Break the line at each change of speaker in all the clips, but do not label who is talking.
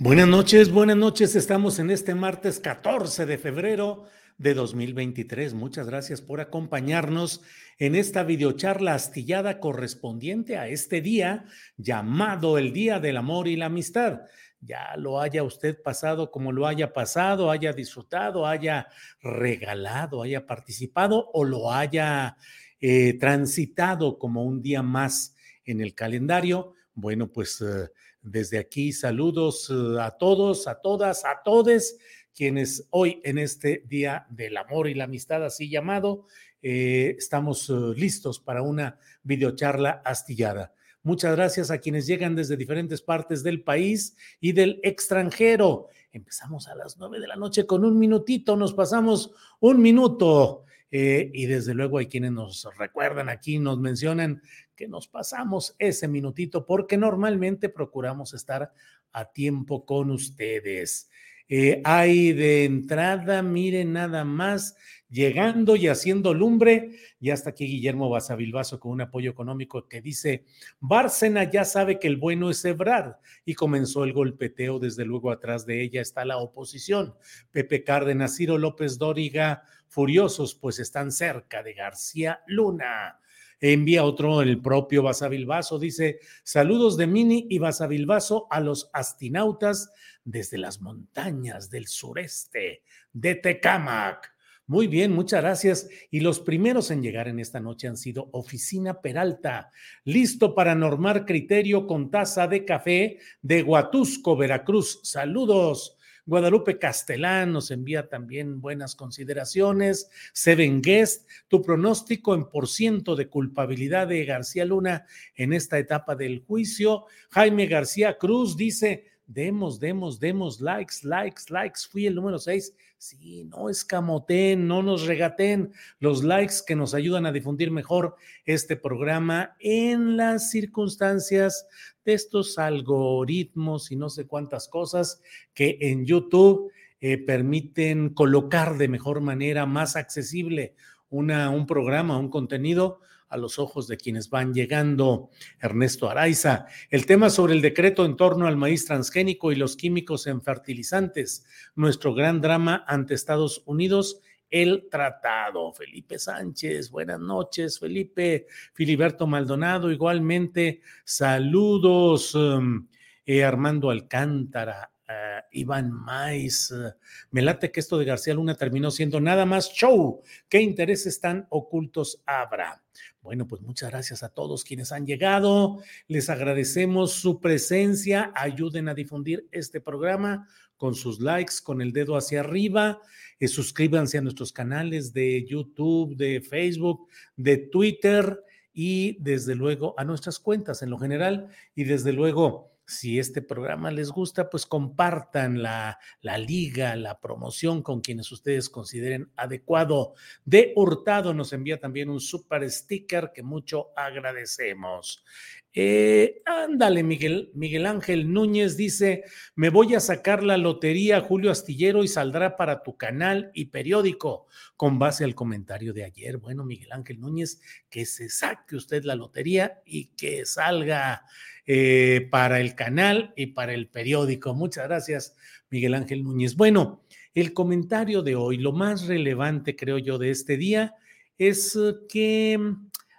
Buenas noches, buenas noches. Estamos en este martes 14 de febrero de 2023. Muchas gracias por acompañarnos en esta videocharla astillada correspondiente a este día llamado el Día del Amor y la Amistad. Ya lo haya usted pasado como lo haya pasado, haya disfrutado, haya regalado, haya participado o lo haya eh, transitado como un día más en el calendario. Bueno, pues eh, desde aquí saludos eh, a todos, a todas, a todes quienes hoy en este Día del Amor y la Amistad, así llamado, eh, estamos eh, listos para una videocharla astillada. Muchas gracias a quienes llegan desde diferentes partes del país y del extranjero. Empezamos a las nueve de la noche con un minutito, nos pasamos un minuto. Eh, y desde luego hay quienes nos recuerdan aquí, nos mencionan que nos pasamos ese minutito porque normalmente procuramos estar a tiempo con ustedes. Eh, hay de entrada, miren nada más, llegando y haciendo lumbre. Ya está aquí Guillermo Basavilbaso con un apoyo económico que dice, Bárcena ya sabe que el bueno es Ebrard y comenzó el golpeteo, desde luego atrás de ella está la oposición. Pepe Cárdenas, Ciro López Dóriga, furiosos, pues están cerca de García Luna. Envía otro, el propio Basavilbaso, dice, saludos de Mini y Basavilbaso a los astinautas desde las montañas del sureste de Tecámac. Muy bien, muchas gracias. Y los primeros en llegar en esta noche han sido Oficina Peralta, listo para normar criterio con taza de café de Huatusco, Veracruz. Saludos. Guadalupe Castelán nos envía también buenas consideraciones. Seven Guest, tu pronóstico en por ciento de culpabilidad de García Luna en esta etapa del juicio. Jaime García Cruz dice, demos, demos, demos likes, likes, likes. Fui el número seis. Sí, no escamoten, no nos regaten los likes que nos ayudan a difundir mejor este programa en las circunstancias de estos algoritmos y no sé cuántas cosas que en YouTube eh, permiten colocar de mejor manera, más accesible, una, un programa, un contenido a los ojos de quienes van llegando. Ernesto Araiza, el tema sobre el decreto en torno al maíz transgénico y los químicos en fertilizantes, nuestro gran drama ante Estados Unidos. El tratado. Felipe Sánchez, buenas noches, Felipe. Filiberto Maldonado, igualmente. Saludos. Um, eh, Armando Alcántara, Uh, Iván Mais. Uh, me late que esto de García Luna terminó siendo nada más show. ¿Qué intereses tan ocultos habrá? Bueno, pues muchas gracias a todos quienes han llegado. Les agradecemos su presencia. Ayuden a difundir este programa con sus likes, con el dedo hacia arriba. Eh, suscríbanse a nuestros canales de YouTube, de Facebook, de Twitter y desde luego a nuestras cuentas en lo general y desde luego si este programa les gusta, pues compartan la, la, liga, la promoción con quienes ustedes consideren adecuado. De Hurtado nos envía también un super sticker que mucho agradecemos. Eh, ándale, Miguel, Miguel Ángel Núñez dice, me voy a sacar la lotería Julio Astillero y saldrá para tu canal y periódico con base al comentario de ayer. Bueno, Miguel Ángel Núñez, que se saque usted la lotería y que salga eh, para el canal y para el periódico. Muchas gracias, Miguel Ángel Núñez. Bueno, el comentario de hoy, lo más relevante, creo yo, de este día es que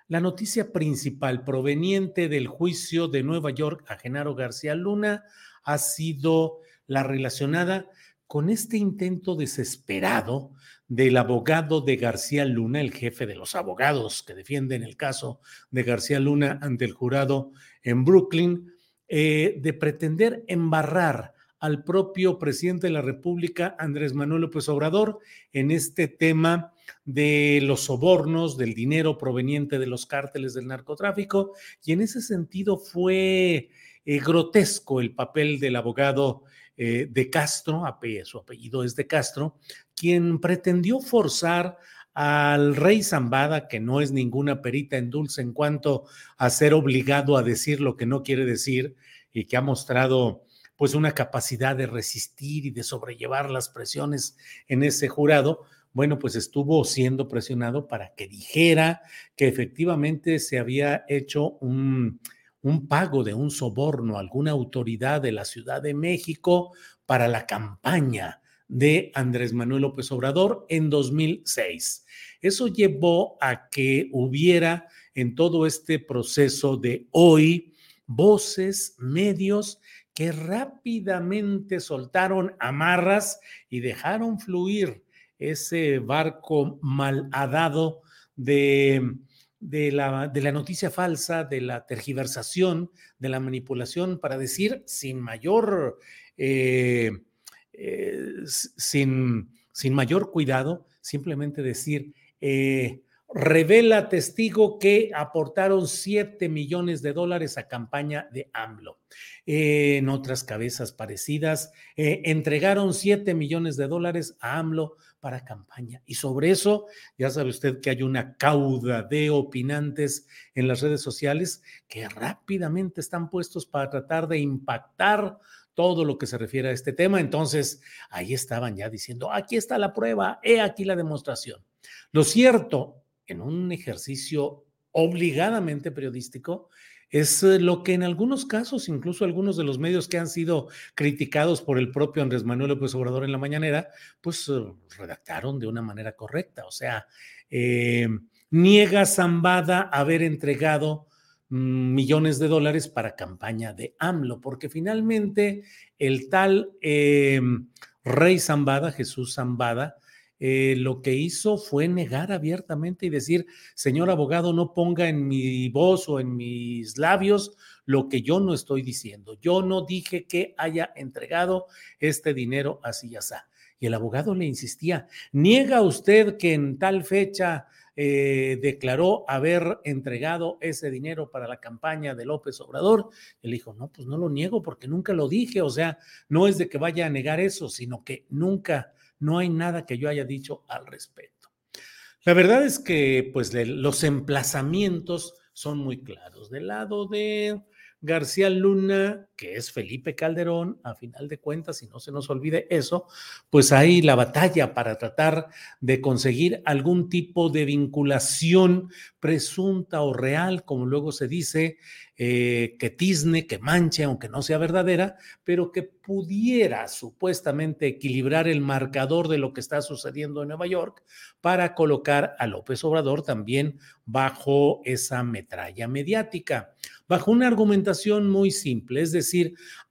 la noticia principal proveniente del juicio de Nueva York a Genaro García Luna ha sido la relacionada con este intento desesperado del abogado de García Luna, el jefe de los abogados que defienden el caso de García Luna ante el jurado en Brooklyn, eh, de pretender embarrar al propio presidente de la República, Andrés Manuel López Obrador, en este tema de los sobornos, del dinero proveniente de los cárteles del narcotráfico, y en ese sentido fue eh, grotesco el papel del abogado eh, de Castro, su apellido es de Castro, quien pretendió forzar al rey Zambada, que no es ninguna perita en dulce en cuanto a ser obligado a decir lo que no quiere decir y que ha mostrado pues una capacidad de resistir y de sobrellevar las presiones en ese jurado, bueno, pues estuvo siendo presionado para que dijera que efectivamente se había hecho un, un pago de un soborno a alguna autoridad de la Ciudad de México para la campaña de Andrés Manuel López Obrador en 2006. Eso llevó a que hubiera en todo este proceso de hoy voces, medios que rápidamente soltaron amarras y dejaron fluir ese barco malhadado de de la, de la noticia falsa, de la tergiversación, de la manipulación, para decir sin mayor, eh, eh, sin, sin, mayor cuidado, simplemente decir, eh, revela testigo que aportaron 7 millones de dólares a campaña de AMLO. en otras cabezas parecidas, entregaron 7 millones de dólares a AMLO para campaña. Y sobre eso, ya sabe usted que hay una cauda de opinantes en las redes sociales que rápidamente están puestos para tratar de impactar todo lo que se refiere a este tema. Entonces, ahí estaban ya diciendo, aquí está la prueba, he aquí la demostración. Lo cierto, en un ejercicio obligadamente periodístico, es eh, lo que en algunos casos, incluso algunos de los medios que han sido criticados por el propio Andrés Manuel López Obrador en la mañanera, pues eh, redactaron de una manera correcta. O sea, eh, niega Zambada haber entregado millones de dólares para campaña de AMLO, porque finalmente el tal rey Zambada, Jesús Zambada, eh, lo que hizo fue negar abiertamente y decir, señor abogado, no ponga en mi voz o en mis labios lo que yo no estoy diciendo. Yo no dije que haya entregado este dinero así y así. Y el abogado le insistía, niega usted que en tal fecha eh, declaró haber entregado ese dinero para la campaña de López Obrador. Él dijo, no, pues no lo niego porque nunca lo dije. O sea, no es de que vaya a negar eso, sino que nunca no hay nada que yo haya dicho al respecto. La verdad es que pues los emplazamientos son muy claros. Del lado de García Luna, que es Felipe Calderón, a final de cuentas, y no se nos olvide eso, pues hay la batalla para tratar de conseguir algún tipo de vinculación presunta o real, como luego se dice, eh, que tizne, que manche, aunque no sea verdadera, pero que pudiera supuestamente equilibrar el marcador de lo que está sucediendo en Nueva York para colocar a López Obrador también bajo esa metralla mediática, bajo una argumentación muy simple, es decir,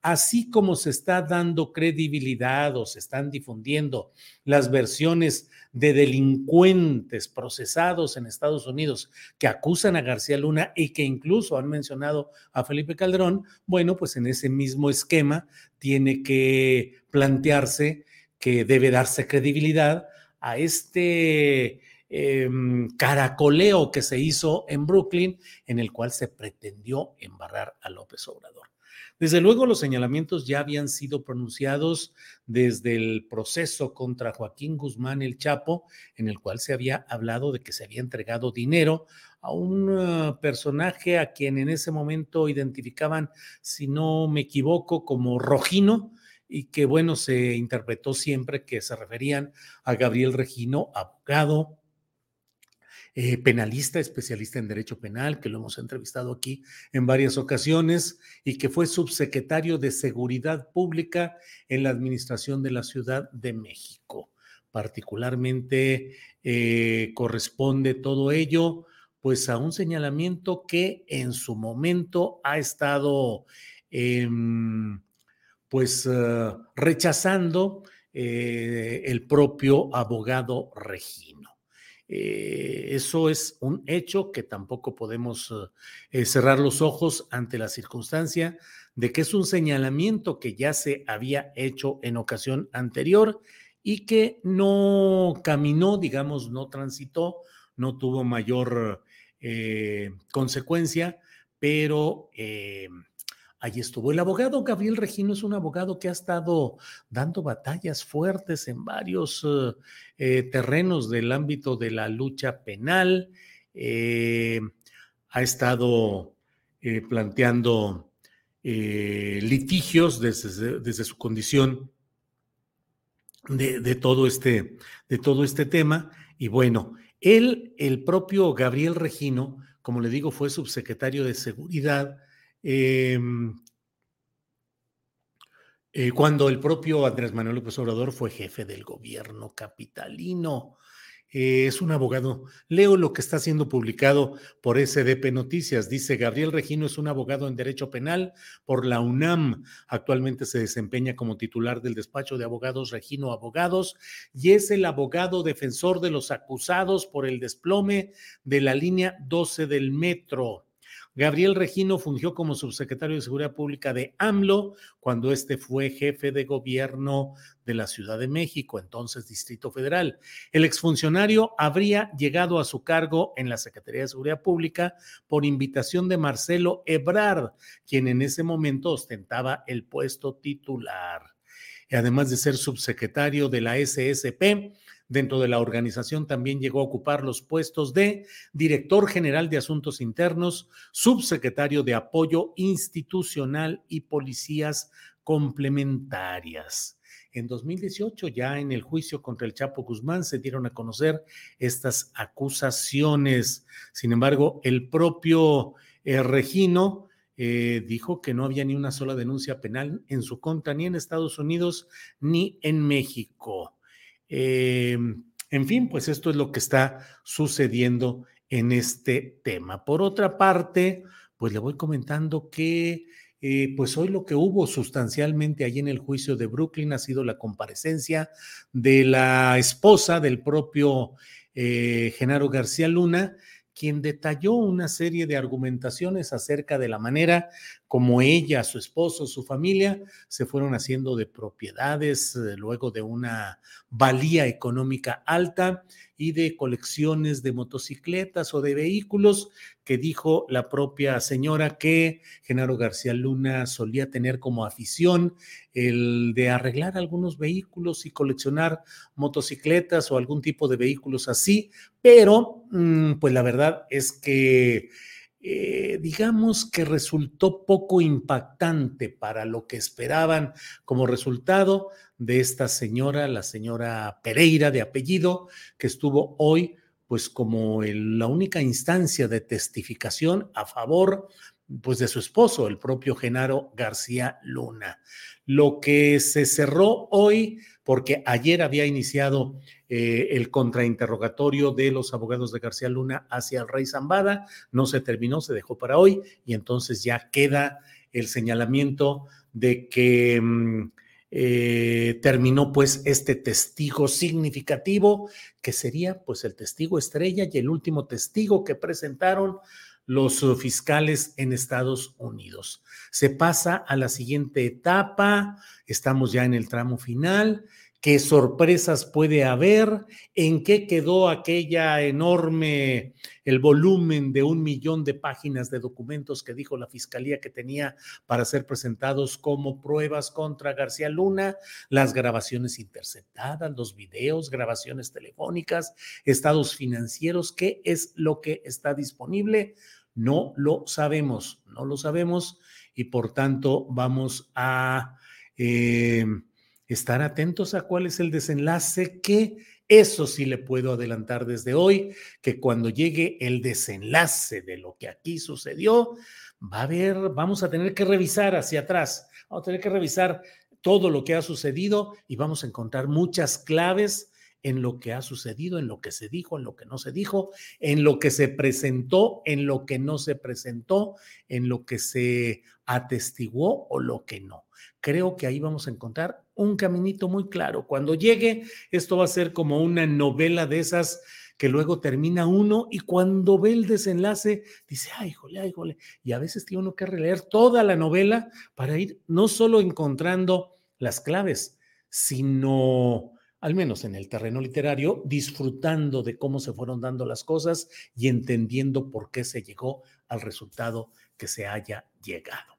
así como se está dando credibilidad o se están difundiendo las versiones de delincuentes procesados en Estados Unidos que acusan a García Luna y que incluso han mencionado a Felipe Calderón, bueno, pues en ese mismo esquema tiene que plantearse que debe darse credibilidad a este em, caracoleo que se hizo en Brooklyn, en el cual se pretendió embarrar a López Obrador. Desde luego, los señalamientos ya habían sido pronunciados desde el proceso contra Joaquín Guzmán el Chapo, en el cual se había hablado de que se había entregado dinero a un uh, personaje a quien en ese momento identificaban, si no me equivoco, como Rojino, y que bueno, se interpretó siempre que se referían a Gabriel Regino, abogado eh, penalista, especialista en derecho penal, que lo hemos entrevistado aquí en varias ocasiones y que fue subsecretario de Seguridad Pública en la Administración de la Ciudad de México. Particularmente eh, corresponde todo ello pues a un señalamiento que en su momento ha estado em, pues eh, rechazando el propio abogado Regino. Eh, eso es un hecho que tampoco podemos eh, cerrar los ojos ante la circunstancia de que es un señalamiento que ya se había hecho en ocasión anterior y que no caminó, digamos, no transitó, no tuvo mayor eh, consecuencia, pero Allí estuvo. El abogado Gabriel Regino es un abogado que ha estado dando batallas fuertes en varios eh, eh, terrenos del ámbito de la lucha penal. Eh, ha estado planteando litigios desde, su condición de, todo este, de todo este tema. Y bueno, él, el propio Gabriel Regino, como le digo, fue subsecretario de Seguridad Em, eh, cuando el propio Andrés Manuel López Obrador fue jefe del gobierno capitalino. Eh, es un abogado. Leo lo que está siendo publicado por SDP Noticias. Dice, Gabriel Regino es un abogado en Derecho Penal por la UNAM. Actualmente se desempeña como titular del despacho de abogados Regino Abogados y es el abogado defensor de los acusados por el desplome de la línea 12 del metro. Gabriel Regino fungió como subsecretario de Seguridad Pública de AMLO cuando este fue jefe de gobierno de la Ciudad de México, entonces Distrito Federal. El exfuncionario habría llegado a su cargo en la Secretaría de Seguridad Pública por invitación de Marcelo Ebrard, quien en ese momento ostentaba el puesto titular. Además de ser subsecretario de la SSP, Dentro de la organización también llegó a ocupar los puestos de director general de asuntos internos, subsecretario de apoyo institucional y policías complementarias. En 2018, ya en el juicio contra el Chapo Guzmán, se dieron a conocer estas acusaciones. Sin embargo, el propio eh, Regino eh, dijo que no había ni una sola denuncia penal en su contra, ni en Estados Unidos, ni en México. Em, en fin, pues esto es lo que está sucediendo en este tema. Por otra parte, pues le voy comentando que eh, pues hoy lo que hubo sustancialmente allí en el juicio de Brooklyn ha sido la comparecencia de la esposa del propio eh, Genaro García Luna, quien detalló una serie de argumentaciones acerca de la manera como ella, su esposo, su familia se fueron haciendo de propiedades eh, luego de una valía económica alta y de colecciones de motocicletas o de vehículos que dijo la propia señora que Genaro García Luna solía tener como afición el de arreglar algunos vehículos y coleccionar motocicletas o algún tipo de vehículos así, pero mm, pues la verdad es que eh, digamos que resultó poco impactante para lo que esperaban como resultado de esta señora, la señora Pereira de apellido, que estuvo hoy pues como la única instancia de testificación a favor pues de su esposo, el propio Genaro García Luna. Lo que se cerró hoy, porque ayer había iniciado eh, el contrainterrogatorio de los abogados de García Luna hacia el rey Zambada, no se terminó, se dejó para hoy y entonces ya queda el señalamiento de que mm, eh, terminó pues este testigo significativo que sería pues el testigo estrella y el último testigo que presentaron los fiscales en Estados Unidos. Se pasa a la siguiente etapa, estamos ya en el tramo final qué sorpresas puede haber, en qué quedó aquella enorme, el volumen de un millón de páginas de documentos que dijo la fiscalía que tenía para ser presentados como pruebas contra García Luna, las grabaciones interceptadas, los videos, grabaciones telefónicas, estados financieros, qué es lo que está disponible. No lo sabemos, no lo sabemos y por tanto vamos a... Eh, estar atentos a cuál es el desenlace que Eso sí le puedo adelantar desde hoy, que cuando llegue el desenlace de lo que aquí sucedió, va a haber, vamos a tener que revisar hacia atrás, vamos a tener que revisar todo lo que ha sucedido y vamos a encontrar muchas claves en lo que ha sucedido, en lo que se dijo, en lo que no se dijo, en lo que se presentó, en lo que no se presentó, en lo que se atestiguó o lo que no. Creo que ahí vamos a encontrar un caminito muy claro. Cuando llegue, esto va a ser como una novela de esas que luego termina uno y cuando ve el desenlace dice, ay, jole, ay, jole. Y a veces tiene uno que releer toda la novela para ir no solo encontrando las claves, sino al menos en el terreno literario, disfrutando de cómo se fueron dando las cosas y entendiendo por qué se llegó al resultado que se haya llegado.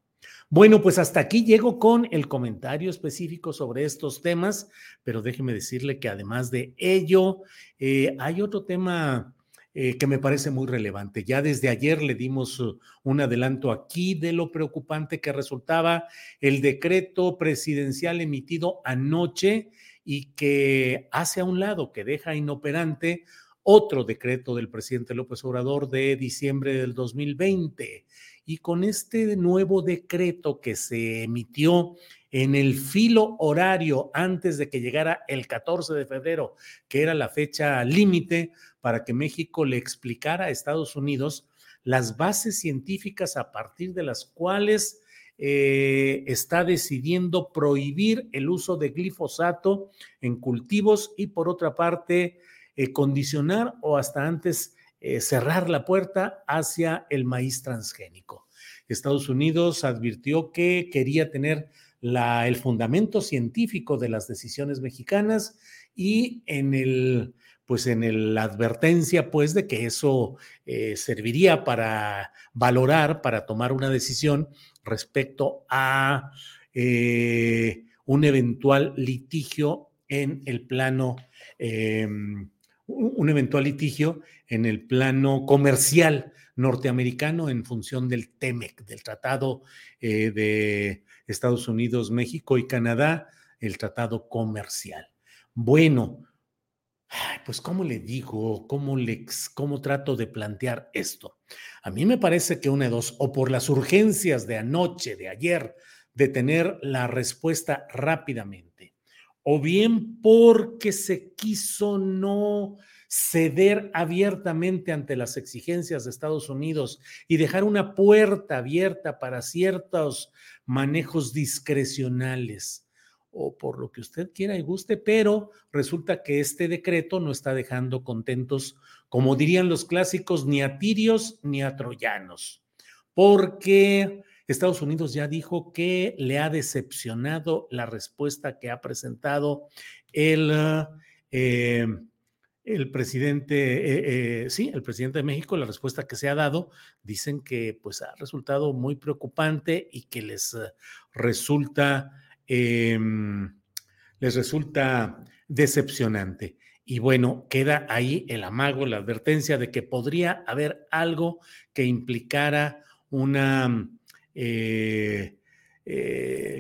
Bueno, pues hasta aquí llego con el comentario específico sobre estos temas, pero déjeme decirle que además de ello, eh, hay otro tema eh, que me parece muy relevante. Ya desde ayer le dimos uh, un adelanto aquí de lo preocupante que resultaba el decreto presidencial emitido anoche y que hace a un lado, que deja inoperante otro decreto del presidente López Obrador de diciembre del 2020. Y con este nuevo decreto que se emitió en el filo horario antes de que llegara el 14 de febrero, que era la fecha límite para que México le explicara a Estados Unidos las bases científicas a partir de las cuales eh, está decidiendo prohibir el uso de glifosato en cultivos y por otra parte eh, condicionar o hasta antes eh, cerrar la puerta hacia el maíz transgénico. Estados Unidos advirtió que quería tener la, el fundamento científico de las decisiones mexicanas y en el pues en la advertencia, pues, de que eso serviría para valorar, para tomar una decisión respecto a eh, un eventual litigio en el plano, em, un eventual litigio en el plano comercial norteamericano en función del TEMEC, del Tratado eh, de Estados Unidos, México y Canadá, el Tratado Comercial. Bueno, pues ¿cómo le digo? ¿Cómo, le, ¿Cómo trato de plantear esto? A mí me parece que una de dos, o por las urgencias de anoche, de ayer, de tener la respuesta rápidamente, o bien porque se quiso no ceder abiertamente ante las exigencias de Estados Unidos y dejar una puerta abierta para ciertos manejos discrecionales o por lo que usted quiera y guste, pero resulta que este decreto no está dejando contentos, como dirían los clásicos, ni a tirios ni a troyanos, porque Estados Unidos ya dijo que le ha decepcionado la respuesta que ha presentado el, eh, el presidente, eh, eh, sí, el presidente de México, la respuesta que se ha dado, dicen que pues ha resultado muy preocupante y que les resulta Em, les resulta decepcionante. Y bueno, queda ahí el amago, la advertencia de que podría haber algo que implicara una, eh, eh,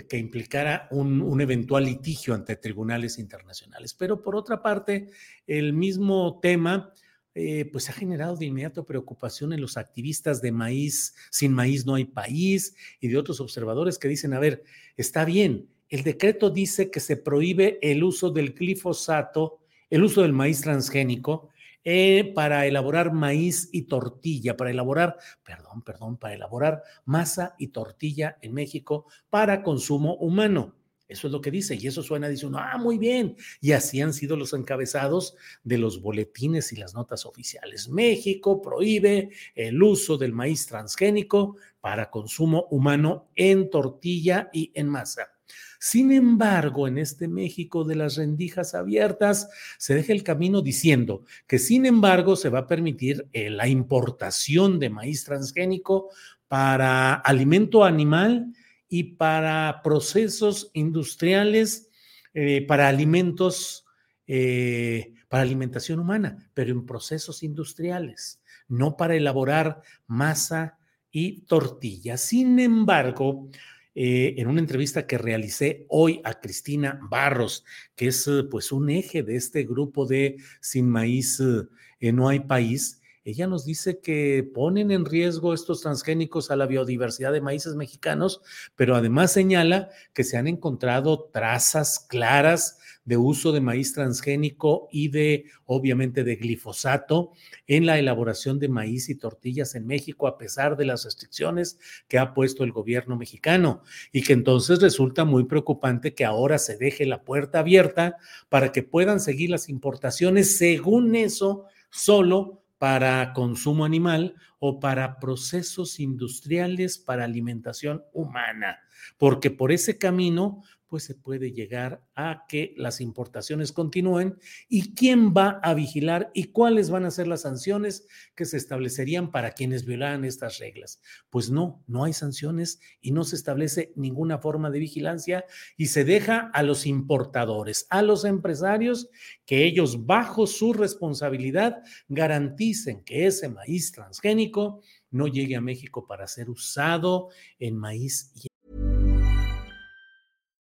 que implicara un, eventual litigio ante tribunales internacionales. Pero por otra parte, el mismo tema, eh, pues ha generado de inmediato preocupación en los activistas de maíz, sin maíz no hay país, y de otros observadores que dicen, a ver, está bien, el decreto dice que se prohíbe el uso del glifosato, el uso del maíz transgénico eh, para elaborar maíz y tortilla, para elaborar, perdón, perdón, para elaborar masa y tortilla en México para consumo humano. Eso es lo que dice, y eso suena, dice uno, ah, muy bien. Y así han sido los encabezados de los boletines y las notas oficiales. México prohíbe el uso del maíz transgénico para consumo humano en tortilla y en masa. Sin embargo, en este México de las rendijas abiertas, se deja el camino diciendo que, sin embargo, se va a permitir eh, la importación de maíz transgénico para alimento animal y para procesos industriales, eh, para alimentos, eh, para alimentación humana, pero en procesos industriales, no para elaborar masa y tortilla. Sin embargo, eh, en una entrevista que realicé hoy a Cristina Barros, que es eh, pues un eje de este grupo de Sin Maíz eh, No hay País, ella nos dice que ponen en riesgo estos transgénicos a la biodiversidad de maíces mexicanos, pero además señala que se han encontrado trazas claras de uso de maíz transgénico y de, obviamente, de glifosato en la elaboración de maíz y tortillas en México, a pesar de las restricciones que ha puesto el gobierno mexicano. Y que entonces resulta muy preocupante que ahora se deje la puerta abierta para que puedan seguir las importaciones, según eso, solo para consumo animal o para procesos industriales para alimentación humana, porque por ese camino pues se puede llegar a que las importaciones continúen y quién va a vigilar y cuáles van a ser las sanciones que se establecerían para quienes violaran estas reglas. Pues no, no hay sanciones y no se establece ninguna forma de vigilancia y se deja a los importadores, a los empresarios, que ellos bajo su responsabilidad garanticen que ese maíz transgénico no llegue a México para ser usado en maíz y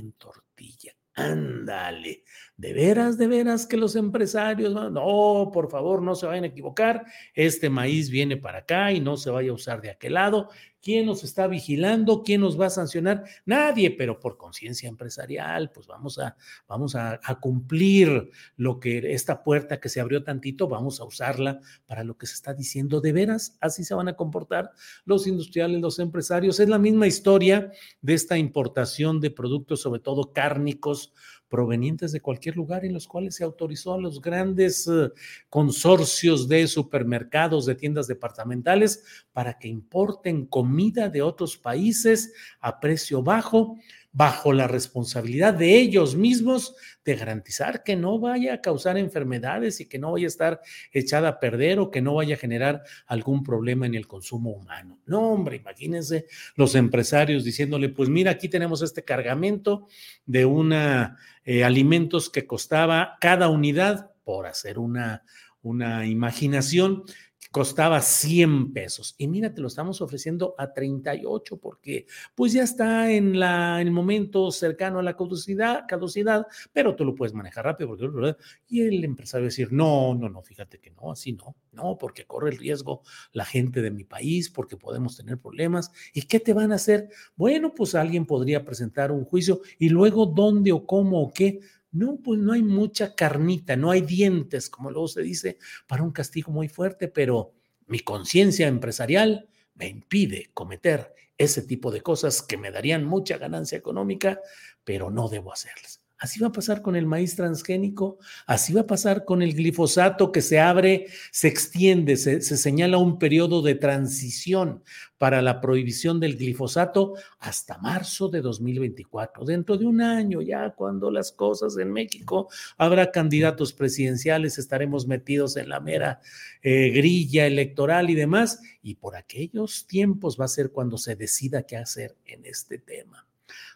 En tortilla. Ándale. De veras, de veras que los empresarios, no, por favor, no se vayan a equivocar. Este maíz viene para acá y no se vaya a usar de aquel lado. ¿Quién nos está vigilando? ¿Quién nos va a sancionar? Nadie, pero por conciencia empresarial, pues vamos a, vamos a, a, cumplir lo que esta puerta que se abrió tantito, vamos a usarla para lo que se está diciendo. De veras, así se van a comportar los industriales, los empresarios. Es la misma historia de esta importación de productos, sobre todo cárnicos, provenientes de cualquier lugar en los cuales se autorizó a los grandes uh, consorcios de supermercados, de tiendas departamentales, para que importen comida de otros países a precio bajo bajo la responsabilidad de ellos mismos de garantizar que no vaya a causar enfermedades y que no vaya a estar echada a perder o que no vaya a generar algún problema en el consumo humano. No, hombre, imagínense los empresarios diciéndole, pues mira, aquí tenemos este cargamento de una eh, alimentos que costaba cada unidad, por hacer una, una imaginación, costaba 100 pesos. Y mira, te lo estamos ofreciendo a 38 porque pues ya está en la, el momento cercano a la caducidad, caducidad, pero tú lo puedes manejar rápido. Porque, y el empresario decir, no, no, no, fíjate que no, así no, no, porque corre el riesgo la gente de mi país, porque podemos tener problemas. ¿Y qué te van a hacer? Bueno, pues alguien podría presentar un juicio y luego dónde o cómo o qué no, pues no hay mucha carnita, no hay dientes, como luego se dice, para un castigo muy fuerte, pero mi conciencia empresarial me impide cometer ese tipo de cosas que me darían mucha ganancia económica, pero no debo hacerlas. Así va a pasar con el maíz transgénico, así va a pasar con el glifosato que se abre, se extiende, se, se, señala un periodo de transición para la prohibición del glifosato hasta marzo de 2024. Dentro de un año, ya cuando las cosas en México habrá candidatos presidenciales, estaremos metidos en la mera eh, grilla electoral y demás, y por aquellos tiempos va a ser cuando se decida qué hacer en este tema.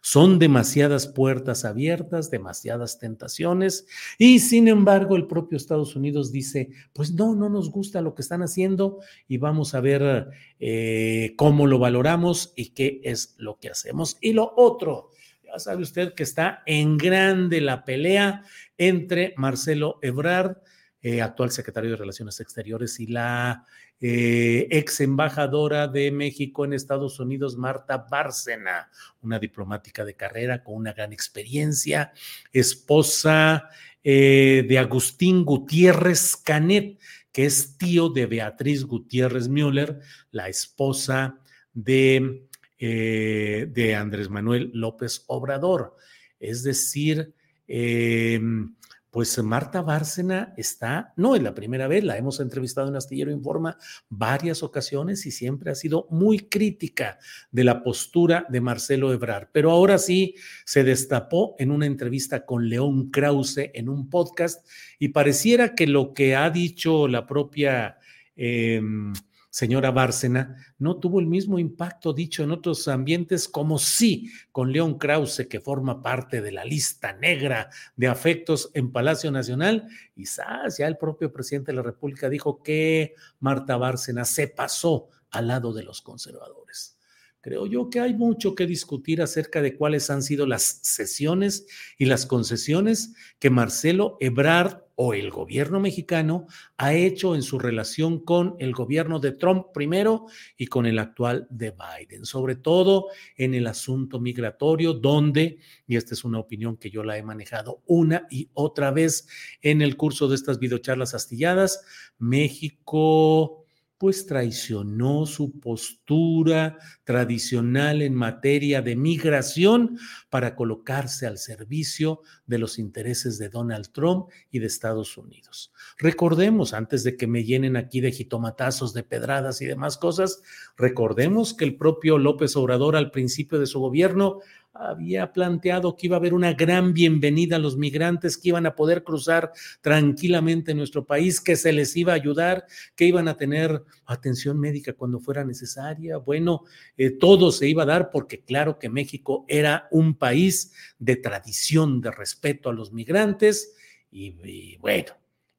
Son demasiadas puertas abiertas, demasiadas tentaciones y sin embargo el propio Estados Unidos dice, pues no, no nos gusta lo que están haciendo y vamos a ver eh, cómo lo valoramos y qué es lo que hacemos. Y lo otro, ya sabe usted que está en grande la pelea entre Marcelo Ebrard eh, actual secretario de Relaciones Exteriores, y la eh, ex embajadora de México en Estados Unidos, Marta Bárcena, una diplomática de carrera con una gran experiencia, esposa eh, de Agustín Gutiérrez Canet, que es tío de Beatriz Gutiérrez Müller, la esposa de, de Andrés Manuel López Obrador. Es decir, em, pues Marta Bárcena está, no es la primera vez, la hemos entrevistado en Astillero Informa varias ocasiones y siempre ha sido muy crítica de la postura de Marcelo Ebrard, pero ahora sí se destapó en una entrevista con León Krause en un podcast y pareciera que lo que ha dicho la propia... Em, señora Bárcena, no tuvo el mismo impacto dicho en otros ambientes como sí con León Krause, que forma parte de la lista negra de afectos en Palacio Nacional. Quizás ya el propio presidente de la República dijo que Marta Bárcena se pasó al lado de los conservadores. Creo yo que hay mucho que discutir acerca de cuáles han sido las sesiones y las concesiones que Marcelo Ebrard o el gobierno mexicano ha hecho en su relación con el gobierno de Trump primero y con el actual de Biden, sobre todo en el asunto migratorio, donde, y esta es una opinión que yo la he manejado una y otra vez en el curso de estas videocharlas astilladas, México pues traicionó su postura tradicional en materia de migración para colocarse al servicio de los intereses de Donald Trump y de Estados Unidos. Recordemos, antes de que me llenen aquí de jitomatazos, de pedradas y demás cosas, recordemos que el propio López Obrador al principio de su gobierno había planteado que iba a haber una gran bienvenida a los migrantes que iban a poder cruzar tranquilamente nuestro país, que se les iba a ayudar, que iban a tener atención médica cuando fuera necesaria. Bueno, eh, todo se iba a dar porque claro que México era un país de tradición, de respeto a los migrantes y, bueno.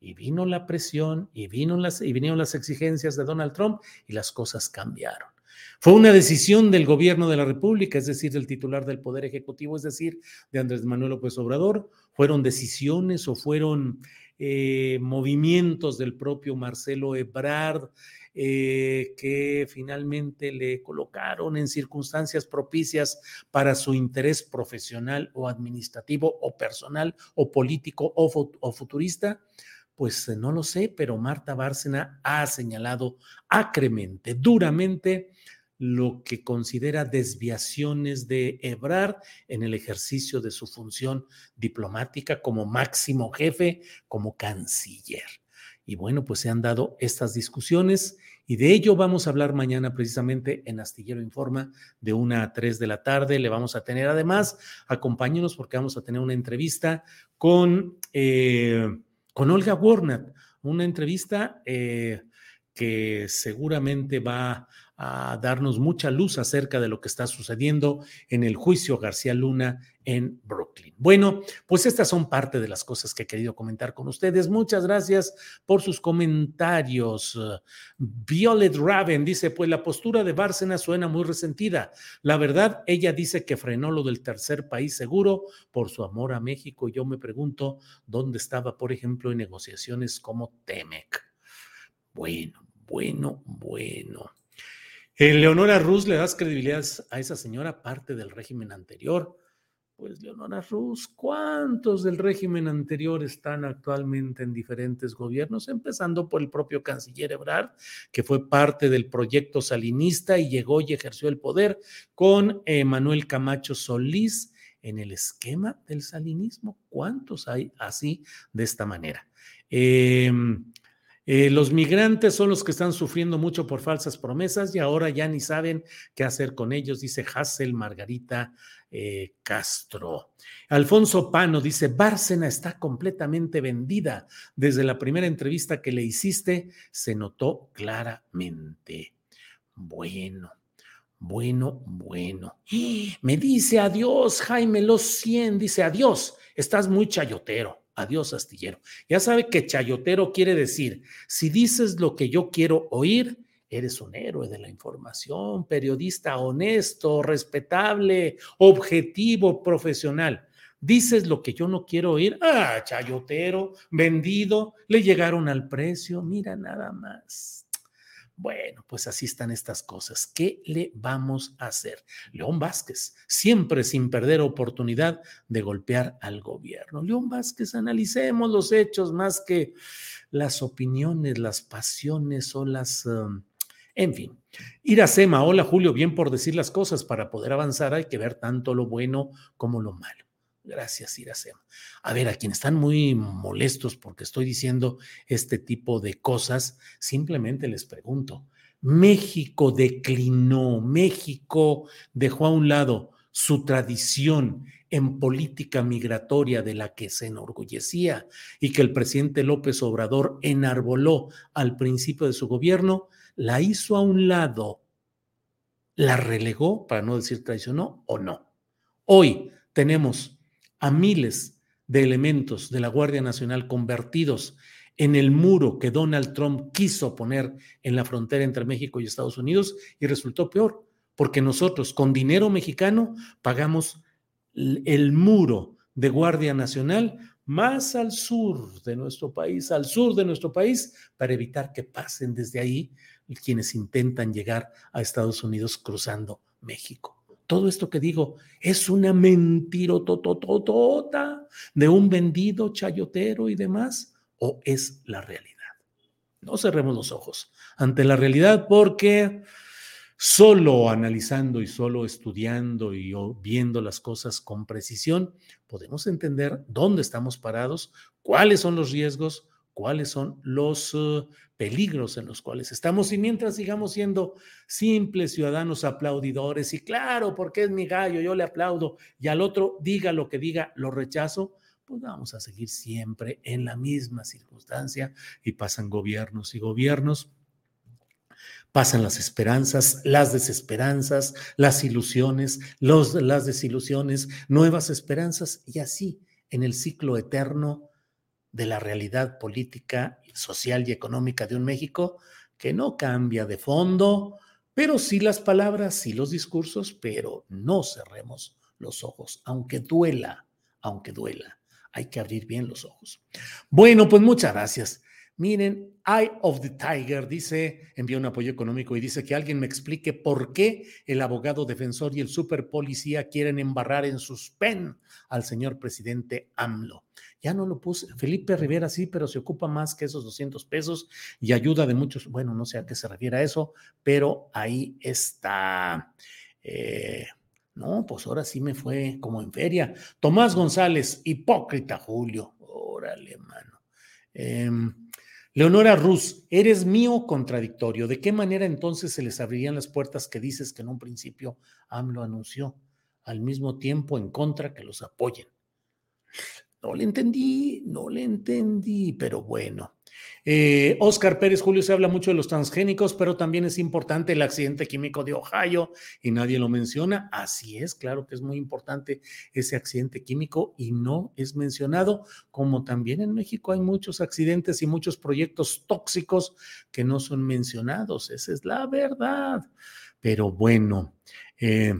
Y vino la presión y, vino las, y vinieron las exigencias de Donald Trump y las cosas cambiaron. Fue una decisión del gobierno de la República, es decir, del titular del Poder Ejecutivo, es decir, de Andrés Manuel López Obrador. Fueron decisiones o fueron eh, movimientos del propio Marcelo Ebrard eh, que finalmente le colocaron en circunstancias propicias para su interés profesional o administrativo o personal o político o, futurista. Pues eh, no lo sé, pero Marta Bárcena ha señalado acremente, duramente, lo que considera desviaciones de Ebrard en el ejercicio de su función diplomática como máximo jefe, como canciller. Y bueno, pues se han dado estas discusiones y de ello vamos a hablar mañana precisamente en Astillero Informa de una a tres de la tarde. Le vamos a tener además, acompáñenos porque vamos a tener una entrevista con, eh, con Olga Warnat, una entrevista eh, que seguramente va a darnos mucha luz acerca de lo que está sucediendo en el juicio García Luna en Brooklyn. Bueno, pues estas son parte de las cosas que he querido comentar con ustedes. Muchas gracias por sus comentarios. Violet Raven dice, pues la postura de Bárcena suena muy resentida. La verdad, ella dice que frenó lo del tercer país seguro por su amor a México. Yo me pregunto dónde estaba, por ejemplo, en negociaciones como Temec. Bueno, bueno, bueno. En Leonora Ruz le das credibilidad a esa señora, parte del régimen anterior. Pues Leonora Ruz, ¿cuántos del régimen anterior están actualmente en diferentes gobiernos? Empezando por el propio canciller Ebrard, que fue parte del proyecto salinista y llegó y ejerció el poder con Manuel Camacho Solís en el esquema del salinismo. ¿Cuántos hay así de esta manera? Eh, eh, los migrantes son los que están sufriendo mucho por falsas promesas y ahora ya ni saben qué hacer con ellos, dice Hassel Margarita eh, Castro. Alfonso Pano dice, Bárcena está completamente vendida. Desde la primera entrevista que le hiciste, se notó claramente. Bueno. Bueno, bueno. Me dice adiós, Jaime Los 100, dice adiós, estás muy chayotero. Adiós, astillero. Ya sabe que chayotero quiere decir, si dices lo que yo quiero oír, eres un héroe de la información, periodista honesto, respetable, objetivo, profesional. Dices lo que yo no quiero oír. Ah, chayotero, vendido, le llegaron al precio. Mira nada más. Bueno, pues así están estas cosas. ¿Qué le vamos a hacer? León Vázquez, siempre sin perder oportunidad de golpear al gobierno. León Vázquez, analicemos los hechos más que las opiniones, las pasiones o las... Um, en fin, Iracema, hola Julio, bien por decir las cosas, para poder avanzar hay que ver tanto lo bueno como lo malo. Gracias, Iracema. A ver, a quienes están muy molestos porque estoy diciendo este tipo de cosas, simplemente les pregunto, México declinó, México dejó a un lado su tradición en política migratoria de la que se enorgullecía y que el presidente López Obrador enarboló al principio de su gobierno, la hizo a un lado, la relegó, para no decir traicionó o no. Hoy tenemos a miles de elementos de la Guardia Nacional convertidos en el muro que Donald Trump quiso poner en la frontera entre México y Estados Unidos y resultó peor, porque nosotros con dinero mexicano pagamos el muro de Guardia Nacional más al sur de nuestro país, al sur de nuestro país, para evitar que pasen desde ahí quienes intentan llegar a Estados Unidos cruzando México. Todo esto que digo es una mentira totototota de un vendido chayotero y demás, o es la realidad. No cerremos los ojos ante la realidad porque solo analizando y solo estudiando y viendo las cosas con precisión, podemos entender dónde estamos parados, cuáles son los riesgos, cuáles son los uh, peligros en los cuales estamos y mientras sigamos siendo simples ciudadanos aplaudidores y claro, porque es mi gallo, yo le aplaudo y al otro diga lo que diga, lo rechazo, pues vamos a seguir siempre en la misma circunstancia y pasan gobiernos y gobiernos. Pasan las esperanzas, las desesperanzas, las ilusiones, los, las desilusiones, nuevas esperanzas y así en el ciclo eterno de la realidad política, social y económica de un México que no cambia de fondo, pero sí las palabras, sí los discursos, pero no cerremos los ojos, aunque duela, aunque duela. Hay que abrir bien los ojos. Bueno, pues muchas gracias. Miren, Eye of the Tiger dice, envía un apoyo económico y dice que alguien me explique por qué el abogado defensor y el super policía quieren embarrar en sus pen al señor presidente AMLO. Ya no lo puse. Felipe Rivera sí, pero se ocupa más que esos 200 pesos y ayuda de muchos. Bueno, no sé a qué se refiere a eso, pero ahí está. Eh, no, pues ahora sí me fue como en feria. Tomás González, hipócrita, Julio. Órale, mano. Em, Leonora Ruz, eres mío contradictorio. ¿De qué manera entonces se les abrirían las puertas que dices que en un principio AMLO anunció? Al mismo tiempo en contra que los apoyen. No le entendí, no le entendí, pero bueno. Eh, Oscar Pérez Julio se habla mucho de los transgénicos, pero también es importante el accidente químico de Ohio y nadie lo menciona. Así es, claro que es muy importante ese accidente químico y no es mencionado, como también en México hay muchos accidentes y muchos proyectos tóxicos que no son mencionados. Esa es la verdad. Pero bueno, eh,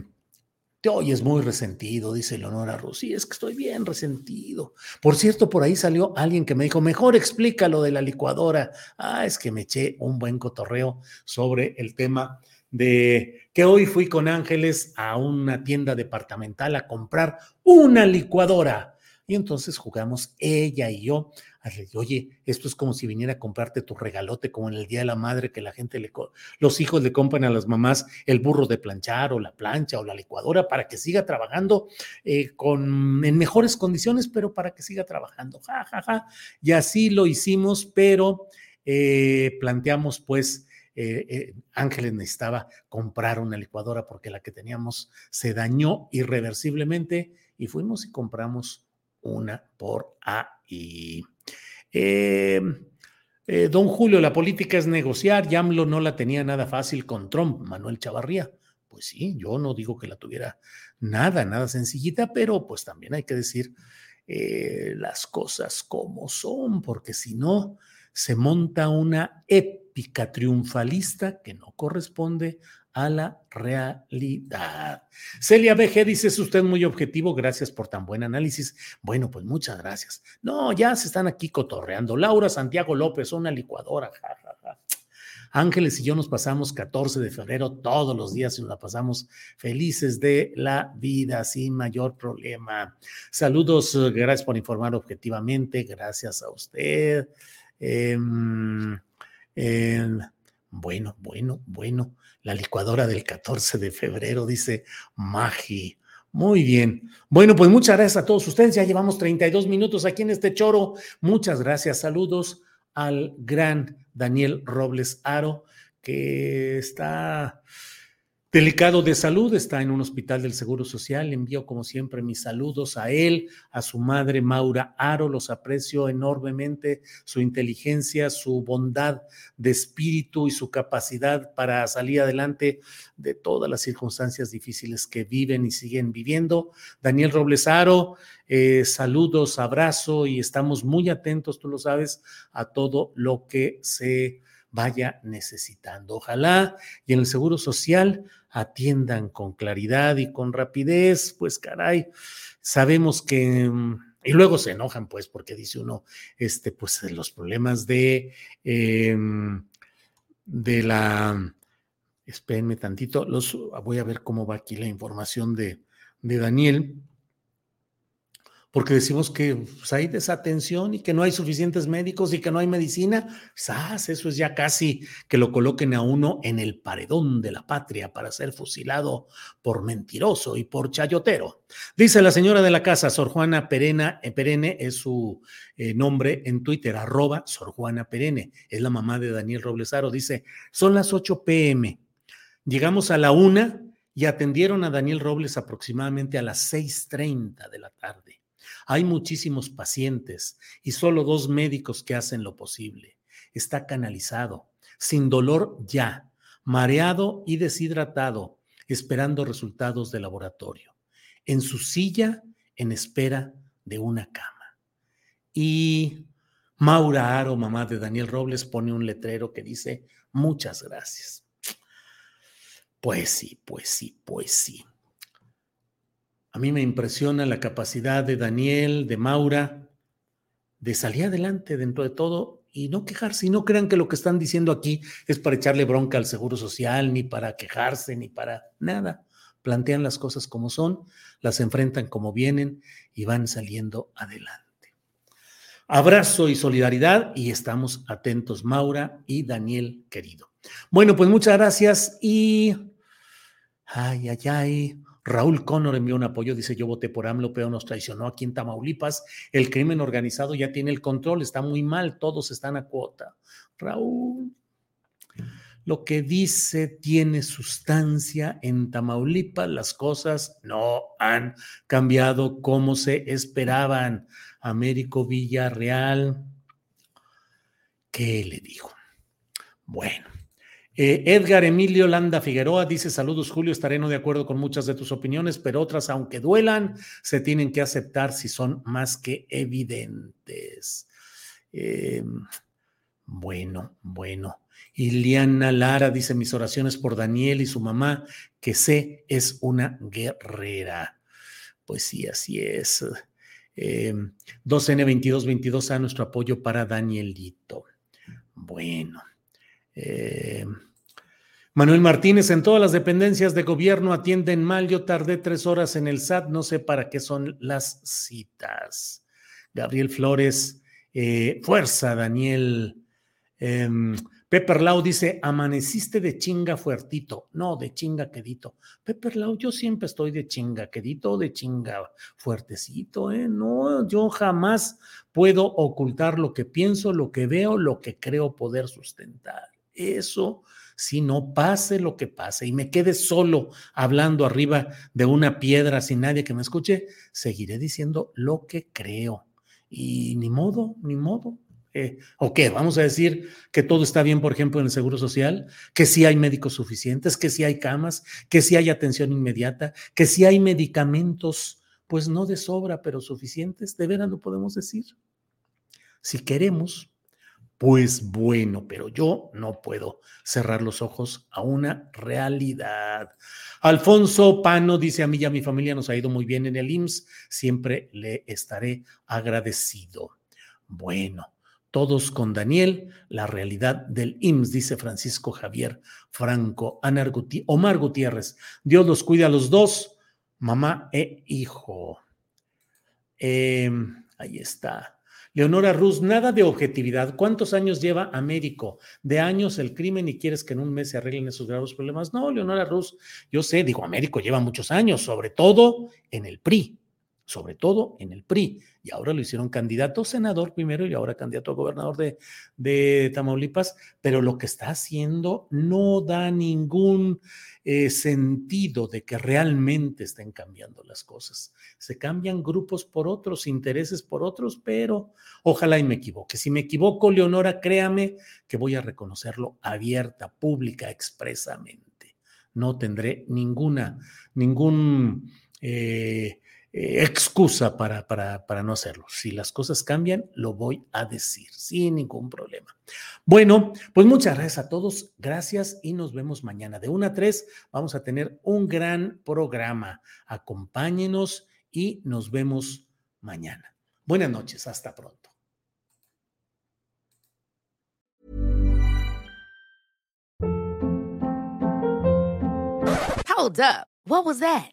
te oyes muy resentido, dice Leonora Rossi. es que estoy bien resentido. Por cierto, por ahí salió alguien que me dijo, mejor explica lo de la licuadora. Ah, es que me eché un buen cotorreo sobre el tema de que hoy fui con Ángeles a una tienda departamental a comprar una licuadora. Y entonces jugamos ella y yo oye, esto es como si viniera a comprarte tu regalote, como en el Día de la Madre, que la gente le, los hijos le compran a las mamás el burro de planchar o la plancha o la licuadora para que siga trabajando eh, con, en mejores condiciones, pero para que siga trabajando. Ja, ja, ja. Y así lo hicimos, pero eh, planteamos pues... Eh, Ángeles necesitaba comprar una licuadora porque la que teníamos se dañó irreversiblemente y fuimos y compramos una por ahí. Eh, eh, don Julio, la política es negociar. YAMLO no la tenía nada fácil con Trump, Manuel Chavarría. Pues sí, yo no digo que la tuviera nada, nada sencillita, pero pues también hay que decir eh, las cosas como son, porque si no, se monta una épica triunfalista que no corresponde a la realidad. Celia BG dice, es usted muy objetivo, gracias por tan buen análisis. Bueno, pues muchas gracias. No, ya se están aquí cotorreando. Laura Santiago López, una licuadora, Ángeles y yo nos pasamos 14 de febrero todos los días y nos la pasamos felices de la vida sin mayor problema. Saludos, gracias por informar objetivamente, gracias a usted. Em, em, bueno, bueno, bueno. La licuadora del 14 de febrero, dice Magi. Muy bien. Bueno, pues muchas gracias a todos ustedes. Ya llevamos 32 minutos aquí en este choro. Muchas gracias. Saludos al gran Daniel Robles Aro, que está delicado de salud, está en un hospital del Seguro Social. envío, como siempre, mis saludos a él, a su madre Maura Aro. Los aprecio enormemente, su inteligencia, su bondad de espíritu y su capacidad para salir adelante de todas las circunstancias difíciles que viven y siguen viviendo. Daniel Robles Aro, eh, saludos, abrazo y estamos muy atentos, tú lo sabes, a todo lo que se vaya necesitando. Ojalá y en el Seguro Social atiendan con claridad y con rapidez, pues caray, sabemos que... Mm, y luego se enojan, pues, porque dice uno, este, pues, los problemas de, em, de la, espérenme tantito, los, voy a ver cómo va aquí la información de, de Daniel porque decimos que pues, hay desatención y que no hay suficientes médicos y que no hay medicina, ¡zas! eso es ya casi que lo coloquen a uno en el paredón de la patria para ser fusilado por mentiroso y por chayotero. Dice la señora de la casa, Sor Juana Perena, eh, Perene es su eh, nombre en Twitter, arroba Sor Juana Perene, es la mamá de Daniel Roblesaro, dice, son las 8 pm, llegamos a la una y atendieron a Daniel Robles aproximadamente a las 6.30 de la tarde. Hay muchísimos pacientes y solo dos médicos que hacen lo posible. Está canalizado, sin dolor ya, mareado y deshidratado, esperando resultados de laboratorio, en su silla en espera de una cama. Y Maura Aro, mamá de Daniel Robles, pone un letrero que dice, muchas gracias. Pues sí, pues sí, pues sí. A mí me impresiona la capacidad de Daniel, de Maura, de salir adelante dentro de todo y no quejarse. Y no crean que lo que están diciendo aquí es para echarle bronca al Seguro Social, ni para quejarse, ni para nada. Plantean las cosas como son, las enfrentan como vienen y van saliendo adelante. Abrazo y solidaridad y estamos atentos, Maura y Daniel, querido. Bueno, pues muchas gracias y... Ay, ay, ay. Raúl Connor envió un apoyo, dice yo voté por AMLO, pero nos traicionó aquí en Tamaulipas. El crimen organizado ya tiene el control, está muy mal, todos están a cuota. Raúl, lo que dice tiene sustancia en Tamaulipas, las cosas no han cambiado como se esperaban. Américo Villarreal, ¿qué le dijo? Bueno, eh, Edgar Emilio Landa Figueroa dice: Saludos, Julio. Estaré no de acuerdo con muchas de tus opiniones, pero otras, aunque duelan, se tienen que aceptar si son más que evidentes. Em, bueno, bueno. Iliana Lara dice: Mis oraciones por Daniel y su mamá, que sé es una guerrera. Pues sí, así es. 2N2222 em, a nuestro apoyo para Danielito. Bueno. Eh, Manuel Martínez, en todas las dependencias de gobierno atienden mal. Yo tardé tres horas en el SAT, no sé para qué son las citas. Gabriel Flores, eh, fuerza, Daniel. Em, Pepper Lau dice, amaneciste de chinga fuertito. No, de chinga quedito. Pepper Lau, yo siempre estoy de chinga quedito, de chinga fuertecito, ¿eh? No, yo jamás puedo ocultar lo que pienso, lo que veo, lo que creo poder sustentar eso, si no pase lo que pase y me quede solo hablando arriba de una piedra sin nadie que me escuche, seguiré diciendo lo que creo. Y ni modo, ni modo. Eh, ¿O qué? Vamos a decir que todo está bien, por ejemplo, en el Seguro Social, que sí hay médicos suficientes, que sí hay camas, que sí hay atención inmediata, que sí hay medicamentos, pues no de sobra, pero suficientes. ¿De veras lo podemos decir? Si queremos, Pues bueno, pero yo no puedo cerrar los ojos a una realidad. Alfonso Pano dice a mí y a mi familia nos ha ido muy bien en el IMSS, siempre le estaré agradecido. Bueno, todos con Daniel, la realidad del IMSS, dice Francisco Javier Franco, Omar Gutiérrez. Dios los cuida a los dos, mamá e hijo. Em, ahí está. Leonora Ruz, nada de objetividad. ¿Cuántos años lleva Américo? De años el crimen y quieres que en un mes se arreglen esos graves problemas. No, Leonora Ruz, yo sé, digo, Américo lleva muchos años, sobre todo en el PRI, sobre todo en el PRI. Y ahora lo hicieron candidato senador primero y ahora candidato a gobernador de, de Tamaulipas, pero lo que está haciendo no da ningún eh, sentido de que realmente estén cambiando las cosas. Se cambian grupos por otros, intereses por otros, pero ojalá y me equivoque. Si me equivoco, Leonora, créame que voy a reconocerlo abierta, pública, expresamente. No tendré ninguna, ningún... Eh, eh, excusa para, para, para, no hacerlo. Si las cosas cambian, lo voy a decir sin ningún problema. Bueno, pues muchas gracias a todos. Gracias y nos vemos mañana. De 1 a 3 vamos a tener un gran programa. Acompáñenos y nos vemos mañana. Buenas noches. Hasta pronto.
Hold up. What was that?